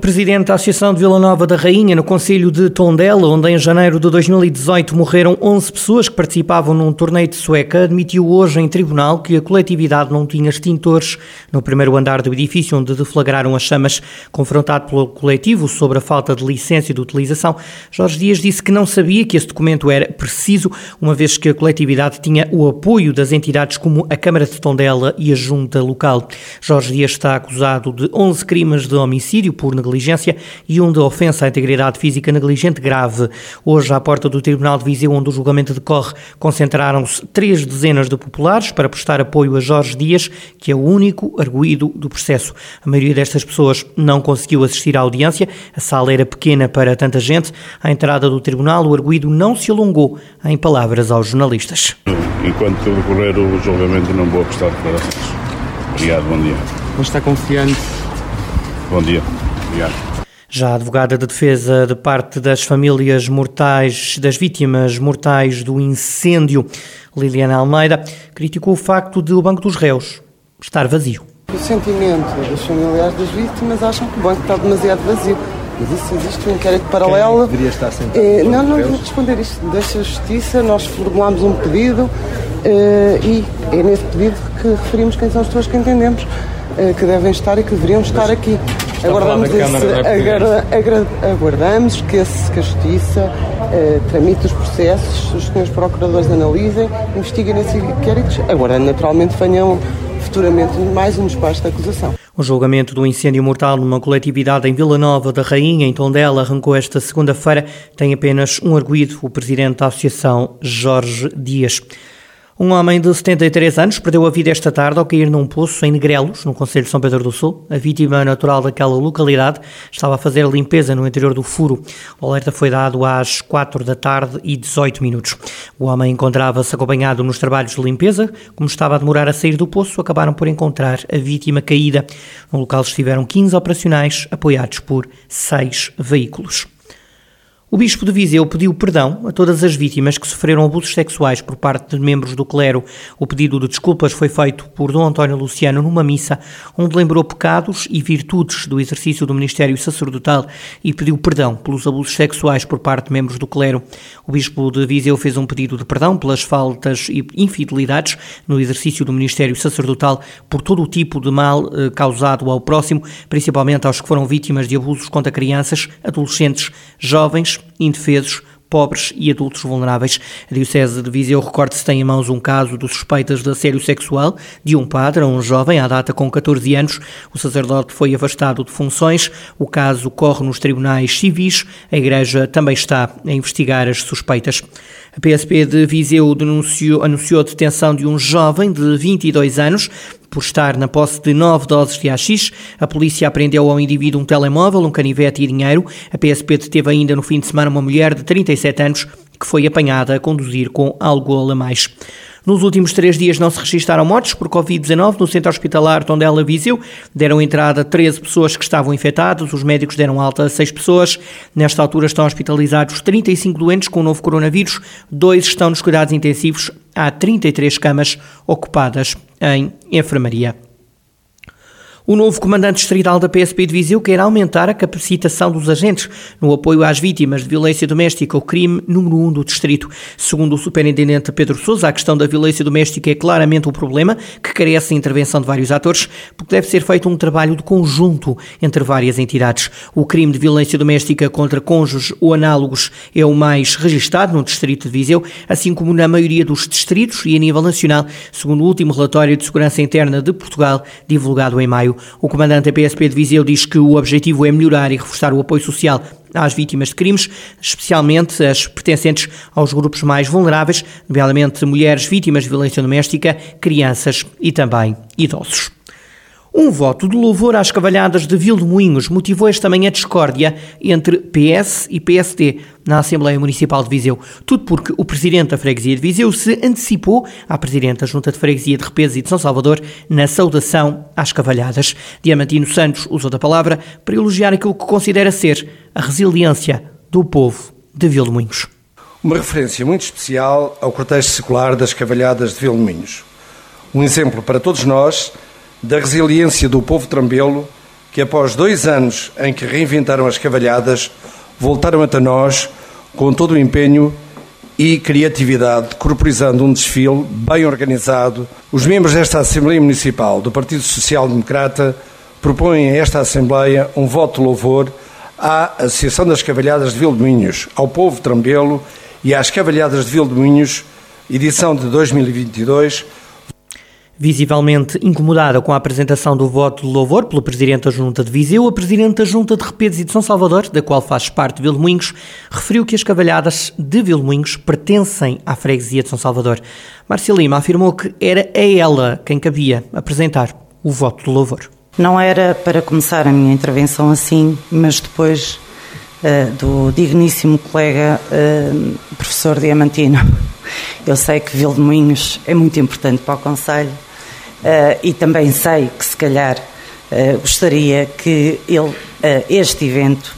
Presidente da Associação de Vila Nova da Rainha, no Conselho de Tondela, onde em janeiro de 2018 morreram 11 pessoas que participavam num torneio de sueca, admitiu hoje em tribunal que a coletividade não tinha extintores no primeiro andar do edifício onde deflagraram as chamas. Confrontado pelo coletivo sobre a falta de licença de utilização, Jorge Dias disse que não sabia que esse documento era preciso, uma vez que a coletividade tinha o apoio das entidades como a Câmara de Tondela e a Junta Local. Jorge Dias está acusado de 11 crimes de homicídio por negligência e um de ofensa à integridade física negligente grave. Hoje, à porta do Tribunal de Viseu, onde o julgamento decorre, concentraram-se três dezenas de populares para prestar apoio a Jorge Dias, que é o único arguído do processo. A maioria destas pessoas não conseguiu assistir à audiência, a sala era pequena para tanta gente. À entrada do tribunal, o arguído não se alongou, em palavras aos jornalistas. Enquanto decorrer o julgamento, não vou prestar declarações. Obrigado, bom dia. Mas está confiante? Bom dia. Obrigado. Já a advogada de defesa de parte das famílias mortais, das vítimas mortais do incêndio, Liliana Almeida, criticou o facto de o Banco dos Réus estar vazio. O sentimento dos familiares das vítimas acham que o banco está demasiado vazio. Mas isso existe um inquérito paralelo. Quem deveria estar sentado? É, não, não vou responder isto. Deixa a justiça, nós formulámos um pedido é, e é nesse pedido que referimos quem são as pessoas que entendemos é, que devem estar e que deveriam estar aqui. Aguardamos, esse, aguarda, aguarda, aguardamos que, esse, que a Justiça eh, tramite os processos, os senhores procuradores analisem, investiguem nesses inquéritos, aguardando naturalmente venham futuramente mais um despacho da acusação. O julgamento do incêndio mortal numa coletividade em Vila Nova da Rainha, em Tondela, arrancou esta segunda-feira. Tem apenas um arguído, o presidente da associação, Jorge Dias. Um homem de 73 anos perdeu a vida esta tarde ao cair num poço em Negrelos, no Conselho de São Pedro do Sul. A vítima natural daquela localidade estava a fazer limpeza no interior do furo. O alerta foi dado às 4 da tarde e 18 minutos. O homem encontrava-se acompanhado nos trabalhos de limpeza. Como estava a demorar a sair do poço, acabaram por encontrar a vítima caída. No local estiveram 15 operacionais, apoiados por seis veículos. O Bispo de Viseu pediu perdão a todas as vítimas que sofreram abusos sexuais por parte de membros do clero. O pedido de desculpas foi feito por Dom António Luciano numa missa, onde lembrou pecados e virtudes do exercício do ministério sacerdotal e pediu perdão pelos abusos sexuais por parte de membros do clero. O Bispo de Viseu fez um pedido de perdão pelas faltas e infidelidades no exercício do ministério sacerdotal por todo o tipo de mal eh, causado ao próximo, principalmente aos que foram vítimas de abusos contra crianças, adolescentes, jovens indefesos, pobres e adultos vulneráveis. A Diocese de Viseu recorda-se tem em mãos um caso de suspeitas de assédio sexual de um padre a um jovem à data com 14 anos. O sacerdote foi afastado de funções. O caso corre nos tribunais civis. A Igreja também está a investigar as suspeitas. A PSP de Viseu denunciou, anunciou a detenção de um jovem de 22 anos por estar na posse de nove doses de AX. A polícia apreendeu ao indivíduo um telemóvel, um canivete e dinheiro. A PSP deteve ainda no fim de semana uma mulher de 37 anos que foi apanhada a conduzir com algo a mais. Nos últimos três dias não se registaram mortes por Covid-19 no centro hospitalar Tondela Viseu. Deram entrada 13 pessoas que estavam infectadas, os médicos deram alta a 6 pessoas. Nesta altura estão hospitalizados 35 doentes com o novo coronavírus, dois estão nos cuidados intensivos, há 33 camas ocupadas em enfermaria. O novo comandante distrital da PSP de Viseu quer aumentar a capacitação dos agentes no apoio às vítimas de violência doméstica, o crime número um do distrito. Segundo o superintendente Pedro Sousa, a questão da violência doméstica é claramente um problema que carece de intervenção de vários atores, porque deve ser feito um trabalho de conjunto entre várias entidades. O crime de violência doméstica contra cônjuges ou análogos é o mais registado no distrito de Viseu, assim como na maioria dos distritos e a nível nacional, segundo o último relatório de segurança interna de Portugal, divulgado em maio. O comandante da PSP de Viseu diz que o objetivo é melhorar e reforçar o apoio social às vítimas de crimes, especialmente as pertencentes aos grupos mais vulneráveis, nomeadamente mulheres vítimas de violência doméstica, crianças e também idosos. Um voto de louvor às cavalhadas de Vilmoinhos motivou esta manhã discórdia entre PS e PSD na Assembleia Municipal de Viseu. Tudo porque o presidente da Freguesia de Viseu se antecipou à presidente da Junta de Freguesia de Repeses e de São Salvador na saudação às cavalhadas. Diamantino Santos usou da palavra para elogiar aquilo que considera ser a resiliência do povo de Vilmoinhos. Uma referência muito especial ao cortejo secular das Cavalhadas de Vilminhos. Um exemplo para todos nós da resiliência do povo trambelo que, após dois anos em que reinventaram as cavalhadas, voltaram até nós com todo o empenho e criatividade, corporizando um desfile bem organizado. Os membros desta Assembleia Municipal do Partido Social Democrata propõem a esta Assembleia um voto de louvor à Associação das Cavalhadas de Vildominhos, ao povo trambelo e às Cavalhadas de Vildominhos, edição de 2022, Visivelmente incomodada com a apresentação do voto de louvor pelo Presidente da Junta de Viseu, a Presidente da Junta de Repedes e de São Salvador, da qual faz parte Vilmoinhos, referiu que as cavalhadas de Vilmoinhos pertencem à freguesia de São Salvador. Márcia Lima afirmou que era a ela quem cabia apresentar o voto de louvor. Não era para começar a minha intervenção assim, mas depois uh, do digníssimo colega uh, professor Diamantino. Eu sei que Vilmoinhos é muito importante para o Conselho e também sei que, se calhar, uh, gostaria que ele, uh, este evento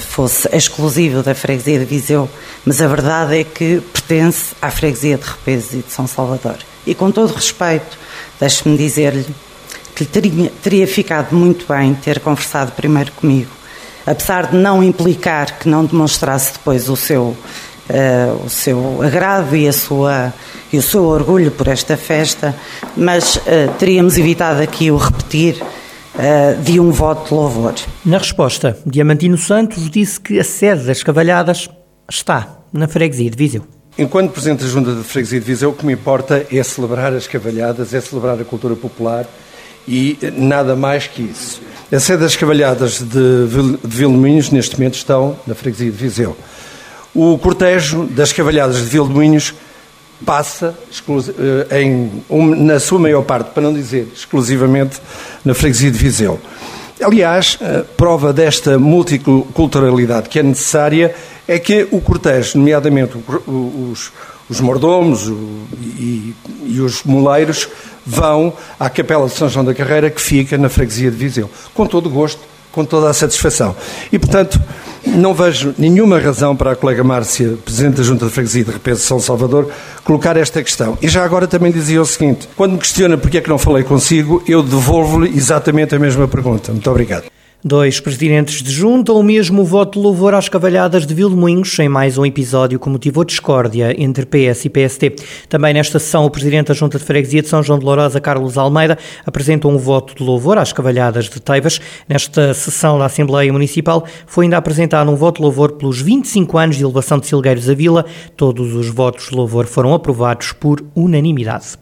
fosse exclusivo da freguesia de Viseu, mas a verdade é que pertence à freguesia de Repeses e de São Salvador. E com todo respeito, deixe-me dizer-lhe que teria, teria ficado muito bem ter conversado primeiro comigo, apesar de não implicar que não demonstrasse depois o seu uh, o seu agrado e, a sua, e o seu orgulho por esta festa, mas uh, teríamos evitado aqui o repetir uh, de um voto de louvor. Na resposta, Diamantino Santos disse que a sede das Cavalhadas está na freguesia de Viseu. Enquanto Presidente da Junta de Freguesia de Viseu, o que me importa é celebrar as cavalhadas, é celebrar a cultura popular e nada mais que isso. A sede das cavalhadas de Vilminhos, neste momento, estão na Freguesia de Viseu. O cortejo das cavalhadas de Vildoinhos passa eh, em, na sua maior parte, para não dizer exclusivamente, na freguesia de Viseu. Aliás, prova desta multiculturalidade que é necessária é que o cortejo, nomeadamente os, os mordomos e, e, os moleiros, vão à Capela de São João da Carreira, que fica na freguesia de Viseu, com todo o gosto com toda a satisfação. E, portanto, não vejo nenhuma razão para a colega Márcia, Presidente da Junta de Freguesia de Repente de São Salvador, colocar esta questão. E já agora também dizia o seguinte: quando me questiona porque é que não falei consigo, eu devolvo-lhe exatamente a mesma pergunta. Muito obrigado. Dois presidentes de junta, o mesmo voto de louvor às cavalhadas de Vilmoinhos, em mais um episódio que motivou discórdia entre PS e PST. Também nesta sessão, o presidente da Junta de Freguesia de São João de Lourosa, Carlos Almeida, apresentou um voto de louvor às cavalhadas de Teivas. Nesta sessão da Assembleia Municipal, foi ainda apresentado um voto de louvor pelos 25 anos de elevação de Silgueiros à Vila. Todos os votos de louvor foram aprovados por unanimidade.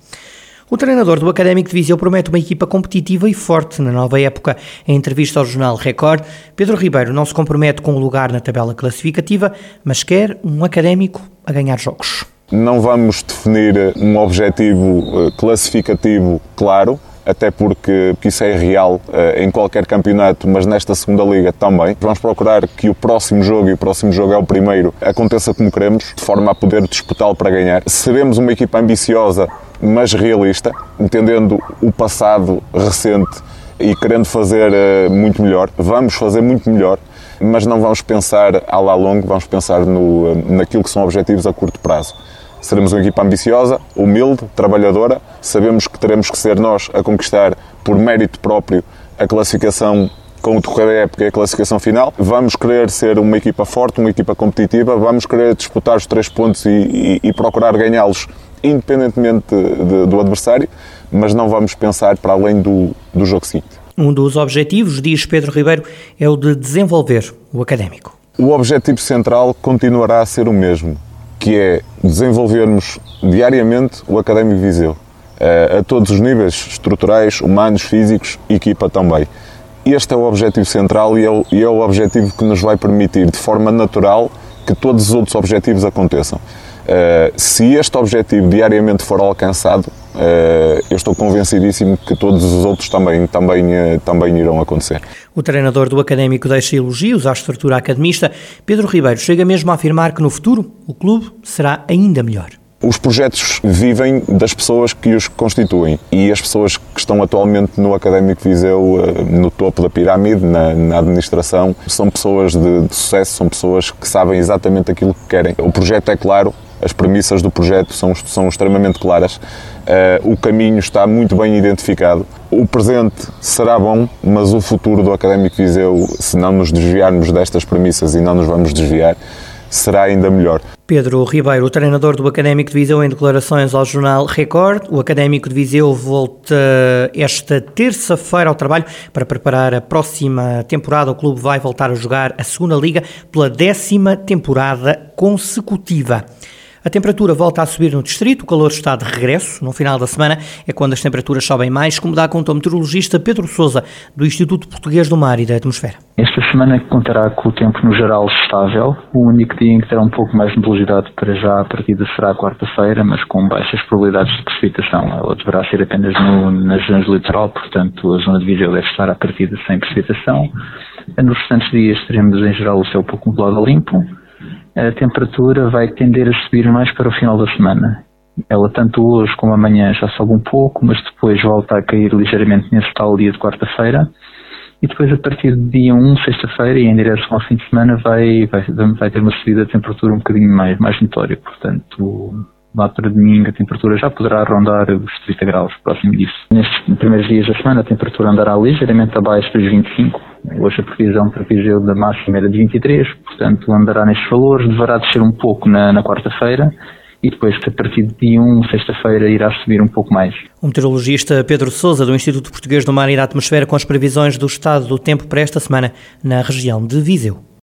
O treinador do Académico de Viseu promete uma equipa competitiva e forte na nova época. Em entrevista ao jornal Record, Pedro Ribeiro não se compromete com o um lugar na tabela classificativa, mas quer um académico a ganhar jogos. Não vamos definir um objetivo eh, classificativo claro, até porque isso é real uh, em qualquer campeonato, mas nesta segunda liga também. Vamos procurar que o próximo jogo, e o próximo jogo é o primeiro, aconteça como queremos, de forma a poder disputá-lo para ganhar. Seremos uma equipa ambiciosa, mas realista, entendendo o passado recente e querendo fazer uh, muito melhor. Vamos fazer muito melhor, mas não vamos pensar a lá longo, vamos pensar no, uh, naquilo que são objetivos a curto prazo. Seremos uma equipa ambiciosa, humilde, trabalhadora. Sabemos que teremos que ser nós a conquistar, por mérito próprio, a classificação com o decorrer da época e a classificação final. Vamos querer ser uma equipa forte, uma equipa competitiva, vamos querer disputar os três pontos e, e, e procurar ganhá-los independentemente de, do adversário, mas não vamos pensar para além do, do jogo seguinte. Um dos objetivos, diz Pedro Ribeiro, é o de desenvolver o académico. O objetivo central continuará a ser o mesmo, que é desenvolvermos diariamente o Académico Viseu, a todos os níveis estruturais, humanos, físicos, equipa também. Este é o objetivo central e é o, e é o objetivo que nos vai permitir, de forma natural, que todos os outros objetivos aconteçam. Uh, se este objetivo diariamente for alcançado, uh, eu estou convencidíssimo que todos os outros também, também, uh, também irão acontecer. O treinador do Académico deixa elogios à estrutura academista. Pedro Ribeiro chega mesmo a afirmar que no futuro o clube será ainda melhor. Os projetos vivem das pessoas que os constituem e as pessoas que estão atualmente no Académico Viseu, eh, no topo da pirâmide, na, na administração, são pessoas de, de sucesso, são pessoas que sabem exatamente aquilo que querem. O projeto é claro, as premissas do projeto são, são extremamente claras, uh, o caminho está muito bem identificado. O presente será bom, mas o futuro do Académico Viseu, se não nos desviarmos destas premissas e não nos vamos desviar, será ainda melhor. Pedro Ribeiro, o treinador do Académico de Viseu, em declarações ao jornal Record. O Académico de Viseu volta esta terça-feira ao trabalho para preparar a próxima temporada. O clube vai voltar a jogar a segunda Liga pela décima temporada consecutiva. A temperatura volta a subir no distrito, o calor está de regresso. No final da semana é quando as temperaturas sobem mais, como dá conta o meteorologista Pedro Sousa, do Instituto Português do Mar e da Atmosfera. Esta semana contará com o tempo no geral estável. O único dia em que terá um pouco mais de nebulosidade para já a partida será quarta-feira, mas com baixas probabilidades de precipitação. Ela deverá ser apenas no, nas zonas do litoral, portanto a zona de Viseu deve estar à partida sem precipitação. Nos restantes dias teremos em geral o céu pouco nublado limpo a temperatura vai tender a subir mais para o final da semana. Ela tanto hoje como amanhã já sobe um pouco, mas depois volta a cair ligeiramente nesse tal dia de quarta-feira. E depois, a partir do dia 1, sexta-feira, e em direção ao fim de semana, vai, vai, vai ter uma subida de temperatura um bocadinho mais, mais notória. Portanto, para domingo a temperatura já poderá rondar os 30 graus, próximo disso. Nestes primeiros dias da semana a temperatura andará ligeiramente abaixo dos 25, Hoje a previsão para Viseu da máxima era de 23, portanto andará nestes valores, deverá descer um pouco na, na quarta-feira e depois a partir de dia 1, sexta-feira, irá subir um pouco mais. O meteorologista Pedro Sousa, do Instituto Português do Mar e da Atmosfera, com as previsões do estado do tempo para esta semana na região de Viseu.